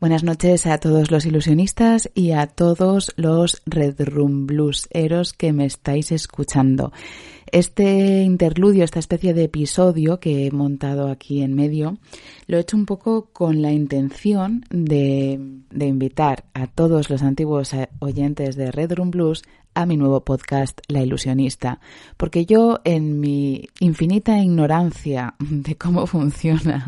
Buenas noches a todos los ilusionistas y a todos los Red Room Blueseros que me estáis escuchando. Este interludio, esta especie de episodio que he montado aquí en medio, lo he hecho un poco con la intención de, de invitar a todos los antiguos oyentes de Red Room Blues a mi nuevo podcast La Ilusionista, porque yo en mi infinita ignorancia de cómo funcionan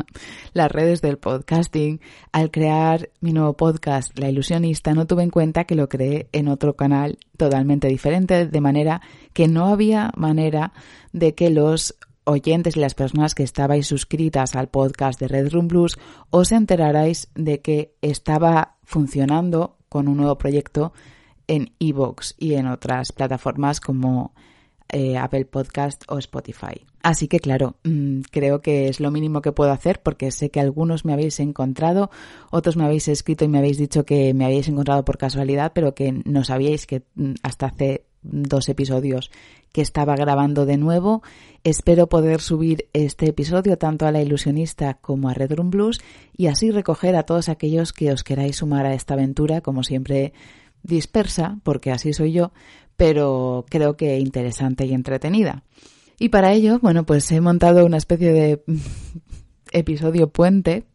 las redes del podcasting, al crear mi nuevo podcast La Ilusionista no tuve en cuenta que lo creé en otro canal totalmente diferente, de manera que no había manera de que los oyentes y las personas que estabais suscritas al podcast de Red Room Blues os enterarais de que estaba funcionando con un nuevo proyecto en Evox y en otras plataformas como eh, Apple Podcast o Spotify. Así que claro, mm, creo que es lo mínimo que puedo hacer porque sé que algunos me habéis encontrado, otros me habéis escrito y me habéis dicho que me habéis encontrado por casualidad, pero que no sabíais que mm, hasta hace dos episodios que estaba grabando de nuevo. Espero poder subir este episodio tanto a La Ilusionista como a Red Room Blues y así recoger a todos aquellos que os queráis sumar a esta aventura, como siempre dispersa, porque así soy yo, pero creo que interesante y entretenida. Y para ello, bueno, pues he montado una especie de episodio puente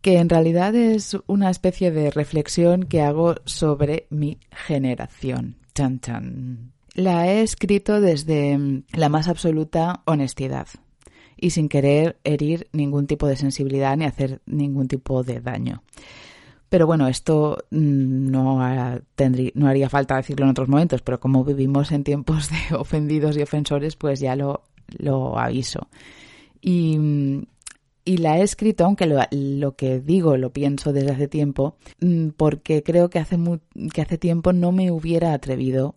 que en realidad es una especie de reflexión que hago sobre mi generación. Chan chan. La he escrito desde la más absoluta honestidad y sin querer herir ningún tipo de sensibilidad ni hacer ningún tipo de daño. Pero bueno, esto mm, no, no haría falta decirlo en otros momentos, pero como vivimos en tiempos de ofendidos y ofensores, pues ya lo, lo aviso. Y, y la he escrito, aunque lo, lo, que digo lo pienso desde hace tiempo, mm, porque creo que hace, que hace tiempo no me hubiera atrevido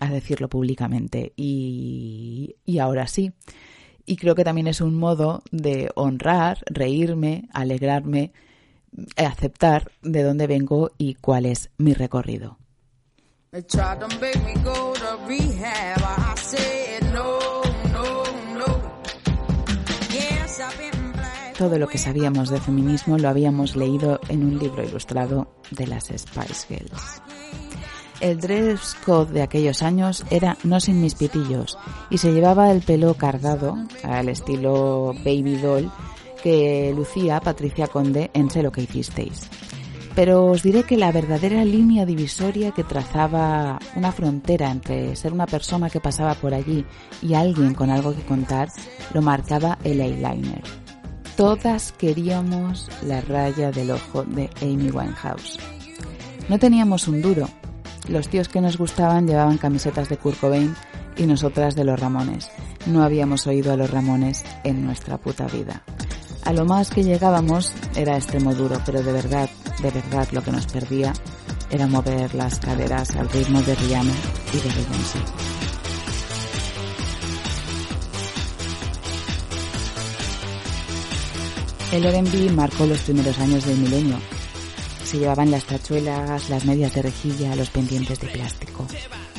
a decirlo públicamente y, y ahora sí. Y creo que también es un modo de honrar, reírme, alegrarme aceptar de dónde vengo y cuál es mi recorrido. Todo lo que sabíamos de feminismo lo habíamos leído en un libro ilustrado de las Spice Girls. El dress code de aquellos años era no sin mis pitillos y se llevaba el pelo cardado al estilo baby doll que lucía Patricia Conde en Sé lo que hicisteis. Pero os diré que la verdadera línea divisoria que trazaba una frontera entre ser una persona que pasaba por allí y alguien con algo que contar lo marcaba el eyeliner. Todas queríamos la raya del ojo de Amy Winehouse. No teníamos un duro. Los tíos que nos gustaban llevaban camisetas de Kurt Cobain y nosotras de los Ramones. No habíamos oído a los Ramones en nuestra puta vida. A lo más que llegábamos era extremo duro, pero de verdad, de verdad lo que nos perdía era mover las caderas al ritmo de Rihanna y de Beyoncé. El R&B marcó los primeros años del milenio. Se llevaban las tachuelas, las medias de rejilla, los pendientes de plástico.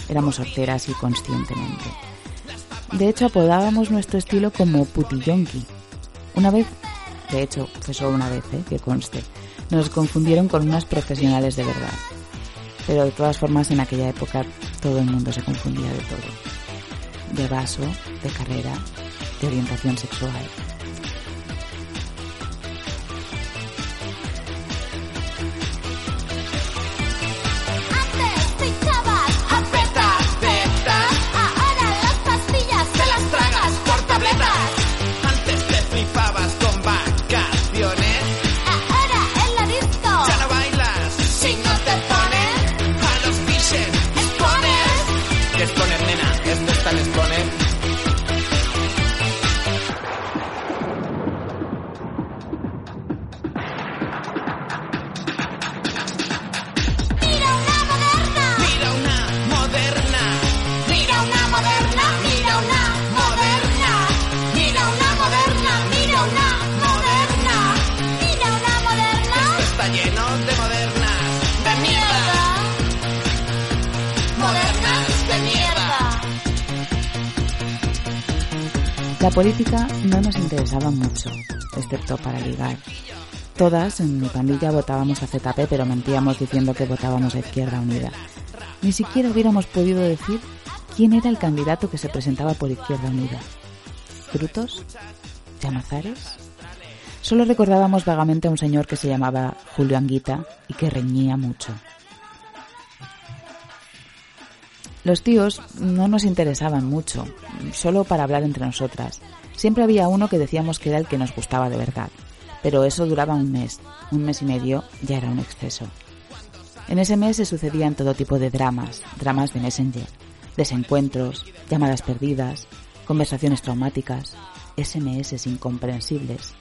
Éramos horteras y conscientemente. De hecho, apodábamos nuestro estilo como putillonki. Una vez de hecho fue una vez, ¿eh? que conste, nos confundieron con unas profesionales de verdad. Pero de todas formas en aquella época todo el mundo se confundía de todo. De vaso, de carrera, de orientación sexual. La política no nos interesaba mucho, excepto para ligar. Todas en mi pandilla votábamos a ZP, pero mentíamos diciendo que votábamos a Izquierda Unida. Ni siquiera hubiéramos podido decir quién era el candidato que se presentaba por Izquierda Unida. ¿Frutos? ¿Llamazares? Solo recordábamos vagamente a un señor que se llamaba Julio Anguita y que reñía mucho. Los tíos no nos interesaban mucho, solo para hablar entre nosotras. Siempre había uno que decíamos que era el que nos gustaba de verdad, pero eso duraba un mes, un mes y medio ya era un exceso. En ese mes se sucedían todo tipo de dramas, dramas de Messenger, desencuentros, llamadas perdidas, conversaciones traumáticas, SMS incomprensibles,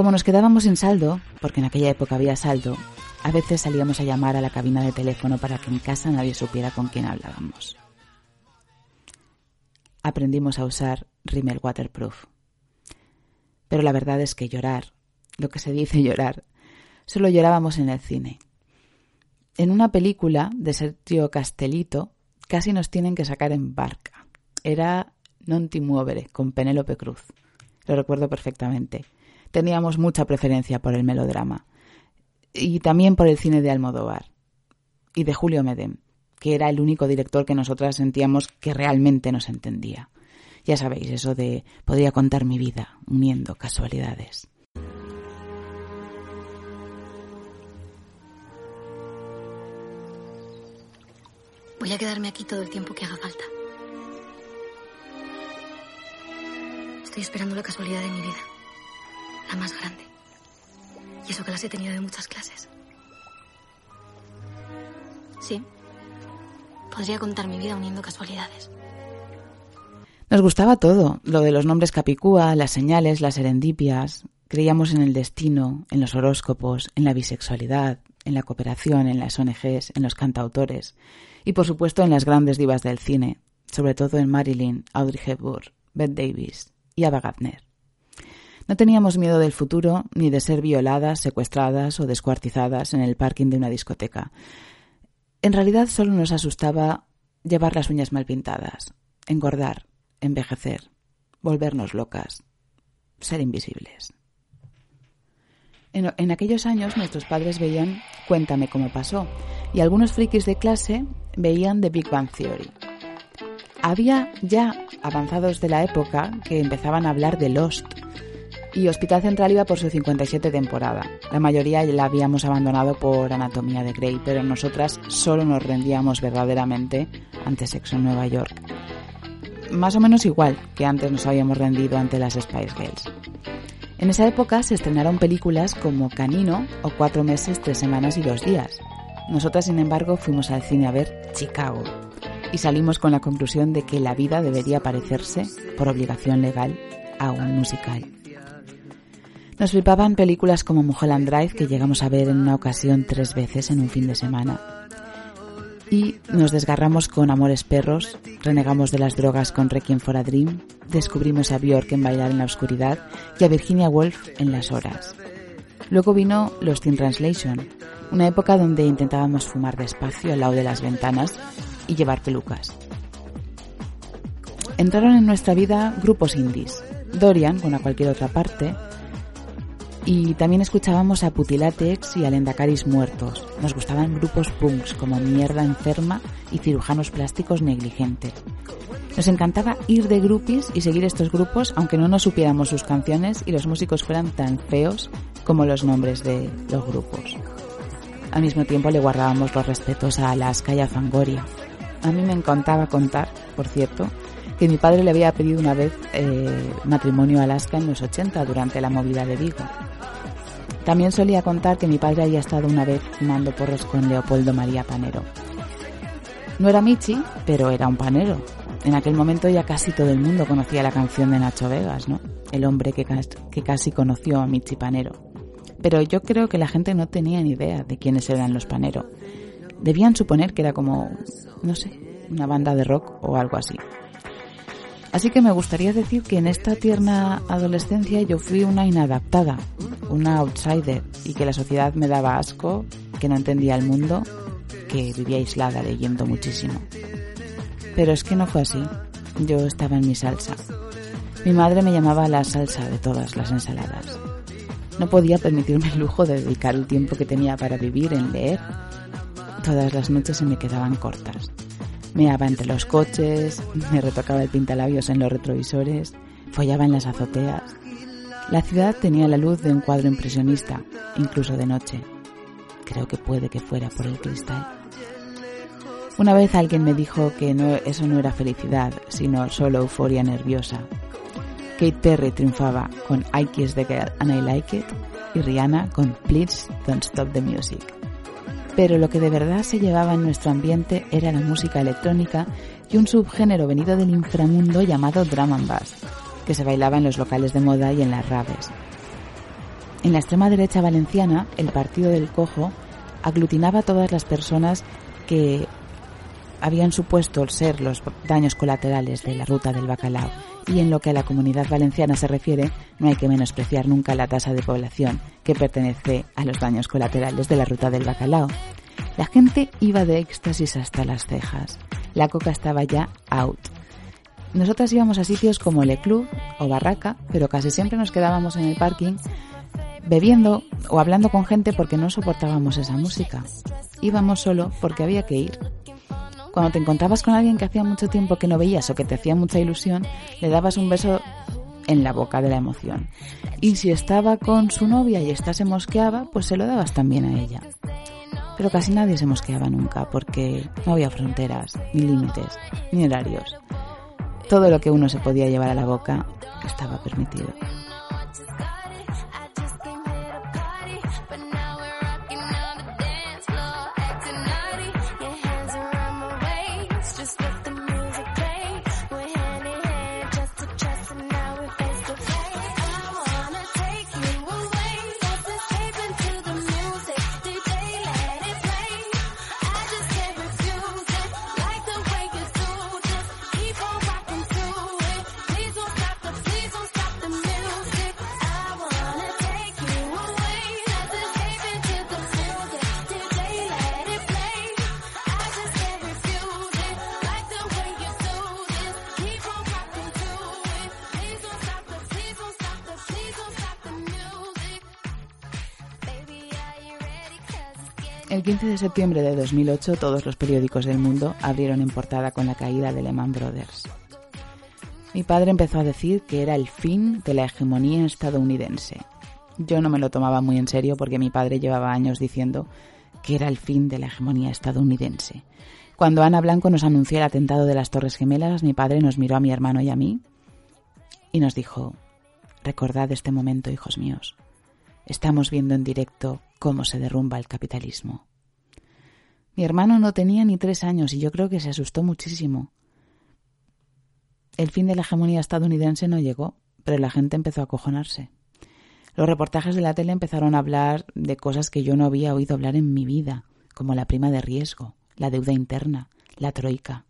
como nos quedábamos sin saldo, porque en aquella época había saldo, a veces salíamos a llamar a la cabina de teléfono para que en casa nadie supiera con quién hablábamos. Aprendimos a usar Rimmel Waterproof. Pero la verdad es que llorar, lo que se dice llorar, solo llorábamos en el cine. En una película de Sergio Castellito casi nos tienen que sacar en barca. Era Non ti muovere con Penélope Cruz. Lo recuerdo perfectamente teníamos mucha preferencia por el melodrama y también por el cine de Almodóvar y de Julio Medem, que era el único director que nosotras sentíamos que realmente nos entendía. Ya sabéis, eso de podría contar mi vida uniendo casualidades. Voy a quedarme aquí todo el tiempo que haga falta. Estoy esperando la casualidad de mi vida la más grande. Eso que las he tenido de muchas clases. Sí. Podría contar mi vida uniendo casualidades. Nos gustaba todo, lo de los nombres capicúa, las señales, las serendipias. Creíamos en el destino, en los horóscopos, en la bisexualidad, en la cooperación, en las ONGs, en los cantautores y por supuesto en las grandes divas del cine, sobre todo en Marilyn, Audrey Hepburn, Bette Davis y Ava Gardner. No teníamos miedo del futuro ni de ser violadas, secuestradas o descuartizadas en el parking de una discoteca. En realidad solo nos asustaba llevar las uñas mal pintadas, engordar, envejecer, volvernos locas, ser invisibles. En, en, aquellos años nuestros padres veían Cuéntame cómo pasó y algunos frikis de clase veían The Big Bang Theory. Había ya avanzados de la época que empezaban a hablar de Lost, y Hospital Central iba por su 57 temporada. La mayoría la habíamos abandonado por Anatomía de Grey, pero nosotras solo nos rendíamos verdaderamente ante Sexo en Nueva York. Más o menos igual que antes nos habíamos rendido ante las Spice Girls. En esa época se estrenaron películas como Canino o Cuatro meses, tres semanas y dos días. Nosotras, sin embargo, fuimos al cine a ver Chicago y salimos con la conclusión de que la vida debería parecerse, por obligación legal, a un musical. Nos flipaban películas como Mulholland Drive, que llegamos a ver en una ocasión tres veces en un fin de semana. Y nos desgarramos con Amores Perros, renegamos de las drogas con Requiem for a Dream, descubrimos a Björk en Bailar en la Oscuridad y a Virginia Woolf en Las Horas. Luego vino Los in Translation, una época donde intentábamos fumar despacio al lado de las ventanas y llevar pelucas. Entraron en nuestra vida grupos indies, Dorian, con a cualquier otra parte, y también escuchábamos a Putilatex y a Lendacaris Muertos. Nos gustaban grupos punks como Mierda Enferma y Cirujanos Plásticos Negligentes. Nos encantaba ir de groupies y seguir estos grupos aunque no nos supiéramos sus canciones y los músicos fueran tan feos como los nombres de los grupos. Al mismo tiempo le guardábamos los respetos a Alaska y a Fangoria. A mí me encantaba contar, por cierto, que mi padre le había pedido una vez eh, matrimonio a Alaska en los 80 durante la movida de Vigo. También solía contar que mi padre había estado una vez fumando porros con Leopoldo María Panero. No era Michi, pero era un panero. En aquel momento ya casi todo el mundo conocía la canción de Nacho Vegas, ¿no? El hombre que, que casi conoció a Michi Panero. Pero yo creo que la gente no tenía ni idea de quiénes eran los Panero. Debían suponer que era como, no sé, una banda de rock o algo así. Así que me gustaría decir que en esta tierna adolescencia yo fui una inadaptada, una outsider y que la sociedad me daba asco, que no entendía el mundo, que vivía aislada leyendo muchísimo. Pero es que no fue así. Yo estaba en mi salsa. Mi madre me llamaba la salsa de todas las ensaladas. No podía permitirme el lujo de dedicar el tiempo que tenía para vivir en leer. Todas las noches se me quedaban cortas. Meaba entre los coches, me retocaba el pintalabios en los retrovisores, follaba en las azoteas. La ciudad tenía la luz de un cuadro impresionista, incluso de noche. Creo que puede que fuera por el cristal. Una vez alguien me dijo que no, eso no era felicidad, sino solo euforia nerviosa. Kate Perry triunfaba con I Kiss the Girl and I Like It y Rihanna con Please Don't Stop the Music. Pero lo que de verdad se llevaba en nuestro ambiente era la música electrónica y un subgénero venido del inframundo llamado drum and bass, que se bailaba en los locales de moda y en las raves. En la extrema derecha valenciana, el Partido del Cojo aglutinaba a todas las personas que habían supuesto ser los daños colaterales de la ruta del bacalao y en lo que a la comunidad valenciana se refiere, no hay que menospreciar nunca la tasa de población que pertenece a los daños colaterales de la ruta del bacalao. La gente iba de éxtasis hasta las cejas. La coca estaba ya out. Nosotras íbamos a sitios como Le Club o Barraca, pero casi siempre nos quedábamos en el parking bebiendo o hablando con gente porque no soportábamos esa música. Íbamos solo porque había que ir cuando te encontrabas con alguien que hacía mucho tiempo que no veías o que te hacía mucha ilusión, le dabas un beso en la boca de la emoción. Y si estaba con su novia y esta se mosqueaba, pues se lo dabas también a ella. Pero casi nadie se mosqueaba nunca porque no había fronteras, ni límites, ni horarios. Todo lo que uno se podía llevar a la boca estaba permitido. 15 de septiembre de 2008 todos los periódicos del mundo abrieron en portada con la caída de Lehman Brothers. Mi padre empezó a decir que era el fin de la hegemonía estadounidense. Yo no me lo tomaba muy en serio porque mi padre llevaba años diciendo que era el fin de la hegemonía estadounidense. Cuando Ana Blanco nos anunció el atentado de las Torres Gemelas, mi padre nos miró a mi hermano y a mí y nos dijo, recordad este momento, hijos míos. Estamos viendo en directo cómo se derrumba el capitalismo. Mi hermano no tenía ni tres años y yo creo que se asustó muchísimo. El fin de la hegemonía estadounidense no llegó, pero la gente empezó a acojonarse. Los reportajes de la tele empezaron a hablar de cosas que yo no había oído hablar en mi vida, como la prima de riesgo, la deuda interna, la troika.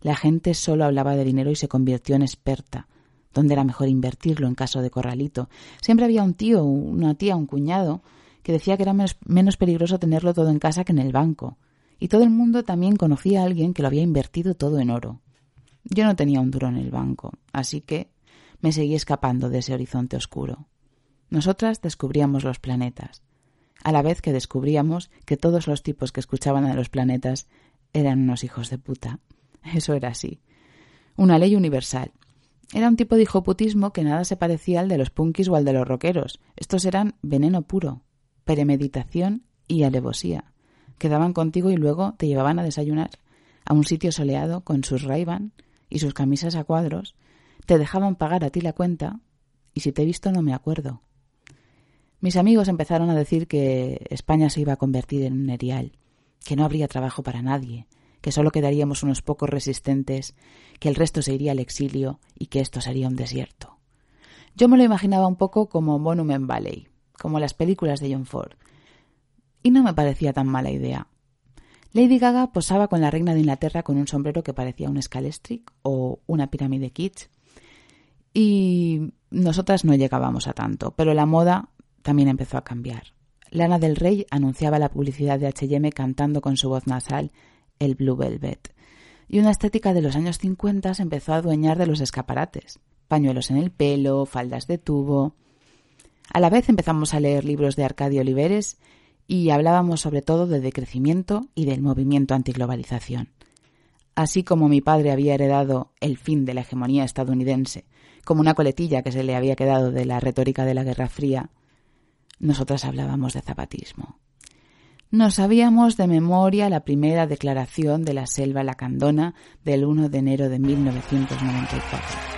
La gente solo hablaba de dinero y se convirtió en experta, dónde era mejor invertirlo en caso de corralito. Siempre había un tío, una tía, un cuñado que decía que era menos, peligroso tenerlo todo en casa que en el banco. Y todo el mundo también conocía a alguien que lo había invertido todo en oro. Yo no tenía un duro en el banco, así que me seguí escapando de ese horizonte oscuro. Nosotras descubríamos los planetas, a la vez que descubríamos que todos los tipos que escuchaban a los planetas eran unos hijos de puta. Eso era así. Una ley universal, era un tipo de hijoputismo que nada se parecía al de los punkis o al de los rockeros. Estos eran veneno puro, premeditación y alevosía. Quedaban contigo y luego te llevaban a desayunar a un sitio soleado con sus raivan y sus camisas a cuadros, te dejaban pagar a ti la cuenta y si te he visto no me acuerdo. Mis amigos empezaron a decir que España se iba a convertir en un erial, que no habría trabajo para nadie, que solo quedaríamos unos pocos resistentes, que el resto se iría al exilio y que esto sería un desierto. Yo me lo imaginaba un poco como Monument Valley, como las películas de John Ford, y no me parecía tan mala idea. Lady Gaga posaba con la reina de Inglaterra con un sombrero que parecía un scalestric o una pirámide kitsch, y nosotras no llegábamos a tanto, pero la moda también empezó a cambiar. Lana del Rey anunciaba la publicidad de H&M cantando con su voz nasal el Blue Velvet. Y una estética de los años 50 se empezó a adueñar de los escaparates. Pañuelos en el pelo, faldas de tubo. A la vez empezamos a leer libros de Arcadio Oliveres y hablábamos sobre todo de decrecimiento y del movimiento antiglobalización. Así como mi padre había heredado el fin de la hegemonía estadounidense como una coletilla que se le había quedado de la retórica de la Guerra Fría, nosotras hablábamos de zapatismo. Nos sabíamos de memoria la primera declaración de la selva lacandona del 1 de enero de 1994.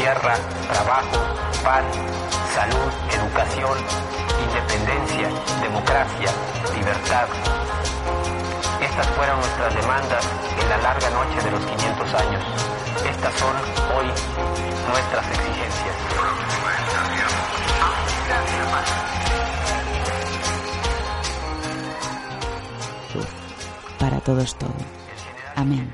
Tierra, trabajo, pan, salud, educación, independencia, democracia, libertad. Estas fueron nuestras demandas en la larga noche de los 500 años. Estas son hoy nuestras exigencias. para todos todo. Amén.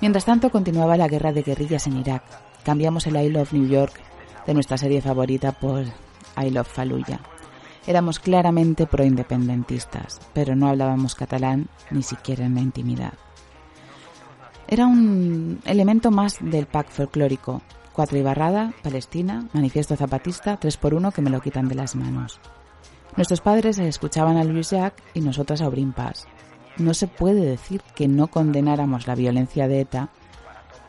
Mientras tanto continuaba la guerra de guerrillas en Irak. Cambiamos el I Love New York de nuestra serie favorita por I Love Fallujah. Éramos claramente proindependentistas, pero no hablábamos catalán ni siquiera en la intimidad. Era un elemento más del pack folclórico. Cuatro y barrada, Palestina, Manifiesto Zapatista, tres por uno que me lo quitan de las manos. Nuestros padres escuchaban a Luis Jack y nosotras a Obrin no se puede decir que no condenáramos la violencia de ETA,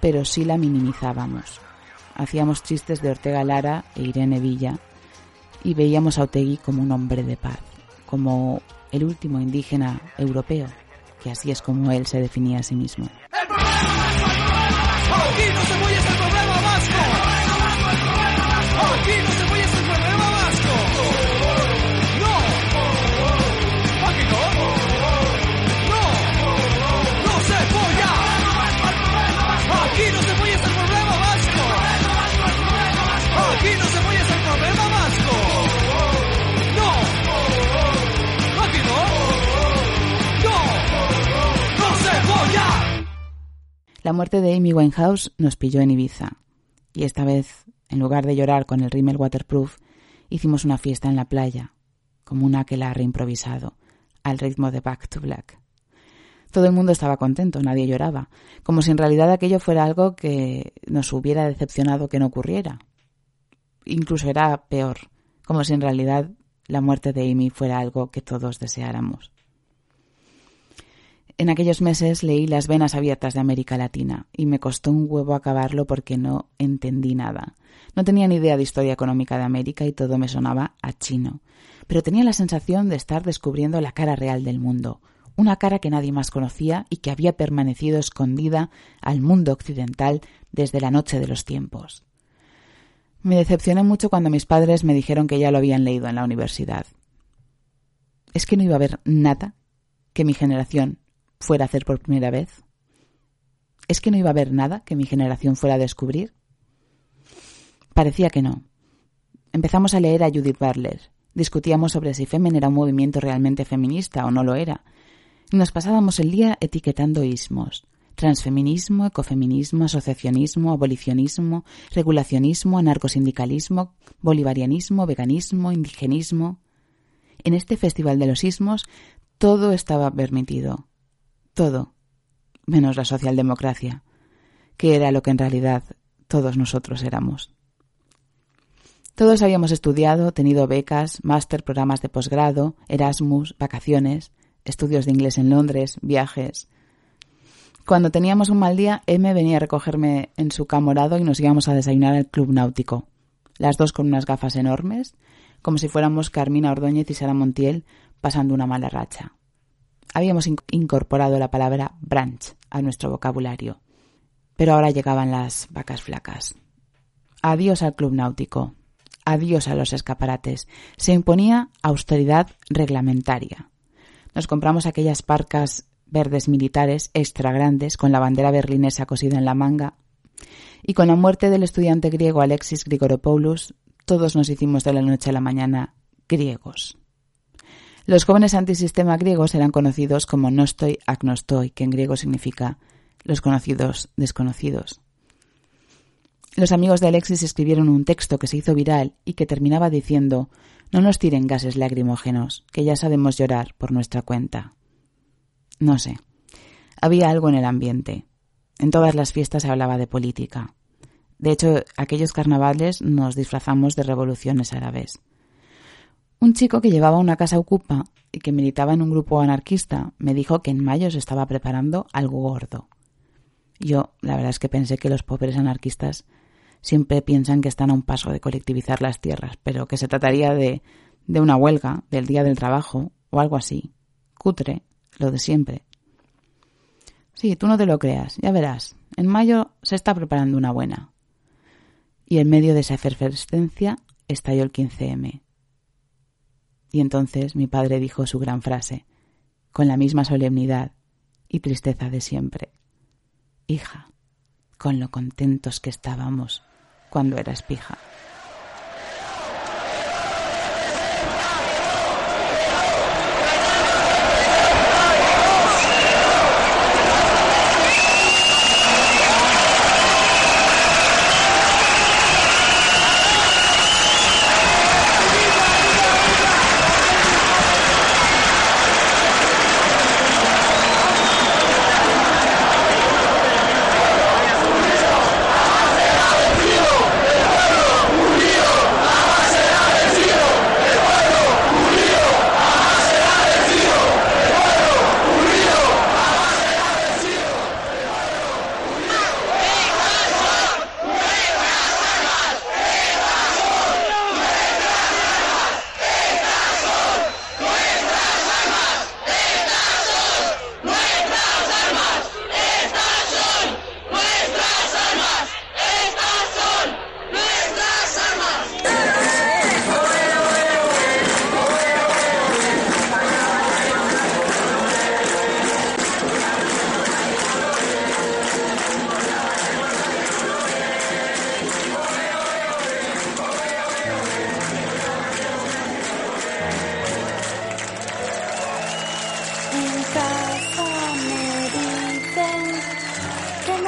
pero sí la minimizábamos. Hacíamos chistes de Ortega Lara e Irene Villa y veíamos a Otegui como un hombre de paz, como el último indígena europeo, que así es como él se definía a sí mismo. La muerte de Amy Winehouse nos pilló en Ibiza. Y esta vez, en lugar de llorar con el rímel waterproof, hicimos una fiesta en la playa, como un aquelarre improvisado, al ritmo de Back to Black. Todo el mundo estaba contento, nadie lloraba, como si en realidad aquello fuera algo que nos hubiera decepcionado que no ocurriera. Incluso era peor, como si en realidad la muerte de Amy fuera algo que todos deseáramos. En aquellos meses leí Las venas abiertas de América Latina y me costó un huevo acabarlo porque no entendí nada. No tenía ni idea de historia económica de América y todo me sonaba a chino. Pero tenía la sensación de estar descubriendo la cara real del mundo, una cara que nadie más conocía y que había permanecido escondida al mundo occidental desde la noche de los tiempos. Me decepcioné mucho cuando mis padres me dijeron que ya lo habían leído en la universidad. Es que no iba a haber nada que mi generación fuera a hacer por primera vez? ¿Es que no iba a haber nada que mi generación fuera a descubrir? Parecía que no. Empezamos a leer a Judith Butler. Discutíamos sobre si Femen era un movimiento realmente feminista o no lo era. Nos pasábamos el día etiquetando ismos. Transfeminismo, ecofeminismo, asociacionismo, abolicionismo, regulacionismo, anarcosindicalismo, bolivarianismo, veganismo, indigenismo. En este festival de los ismos todo estaba permitido todo, menos la socialdemocracia, que era lo que en realidad todos nosotros éramos. Todos habíamos estudiado, tenido becas, máster, programas de posgrado, Erasmus, vacaciones, estudios de inglés en Londres, viajes. Cuando teníamos un mal día, M venía a recogerme en su camorado y nos íbamos a desayunar al club náutico. Las dos con unas gafas enormes, como si fuéramos Carmina Ordóñez y Sara Montiel pasando una mala racha. Habíamos incorporado la palabra branch a nuestro vocabulario. Pero ahora llegaban las vacas flacas. Adiós al club náutico. Adiós a los escaparates. Se imponía austeridad reglamentaria. Nos compramos aquellas parcas verdes militares extra grandes con la bandera berlinesa cosida en la manga. Y con la muerte del estudiante griego Alexis Grigoropoulos, todos nos hicimos de la noche a la mañana griegos. Los jóvenes antisistema griegos eran conocidos como nostoi agnostoi, que en griego significa los conocidos desconocidos. Los amigos de Alexis escribieron un texto que se hizo viral y que terminaba diciendo No nos tiren gases lacrimógenos, que ya sabemos llorar por nuestra cuenta. No sé. Había algo en el ambiente. En todas las fiestas se hablaba de política. De hecho, aquellos carnavales nos disfrazamos de revoluciones árabes. Un chico que llevaba una casa ocupa y que militaba en un grupo anarquista me dijo que en mayo se estaba preparando algo gordo. Yo, la verdad es que pensé que los pobres anarquistas siempre piensan que están a un paso de colectivizar las tierras, pero que se trataría de, de una huelga, del día del trabajo o algo así. Cutre, lo de siempre. Sí, tú no te lo creas, ya verás. En mayo se está preparando una buena. Y en medio de esa efervescencia estalló el 15M. Y entonces mi padre dijo su gran frase, con la misma solemnidad y tristeza de siempre. Hija, con lo contentos que estábamos cuando eras pija.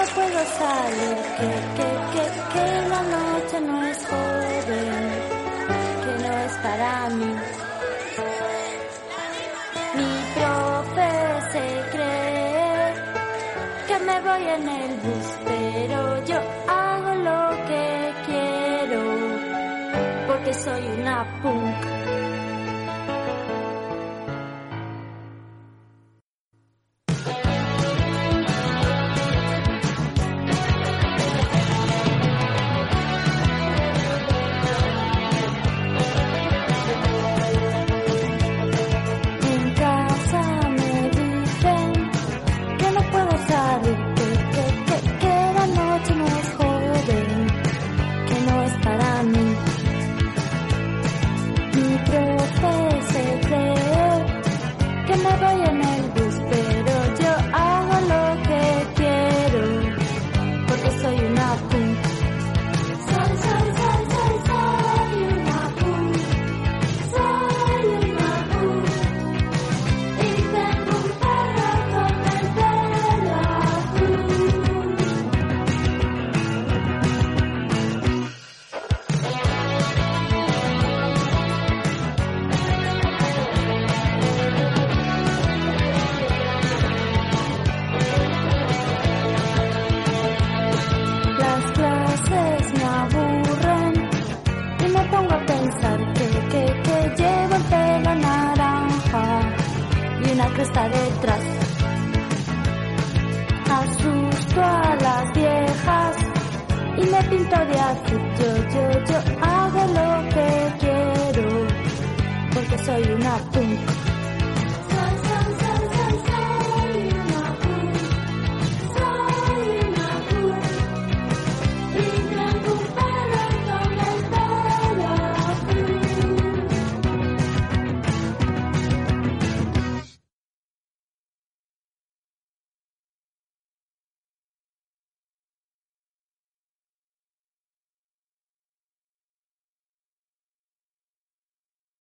no puedo salir, que, que, que, que la noche no es joven, que no es para mí. Mi profe se cree que me voy en el bus, pero yo hago lo que quiero, porque soy una punk. Está detrás. Asusto a las viejas y me pinto de azul. Yo, yo, yo hago lo que quiero porque soy una punk.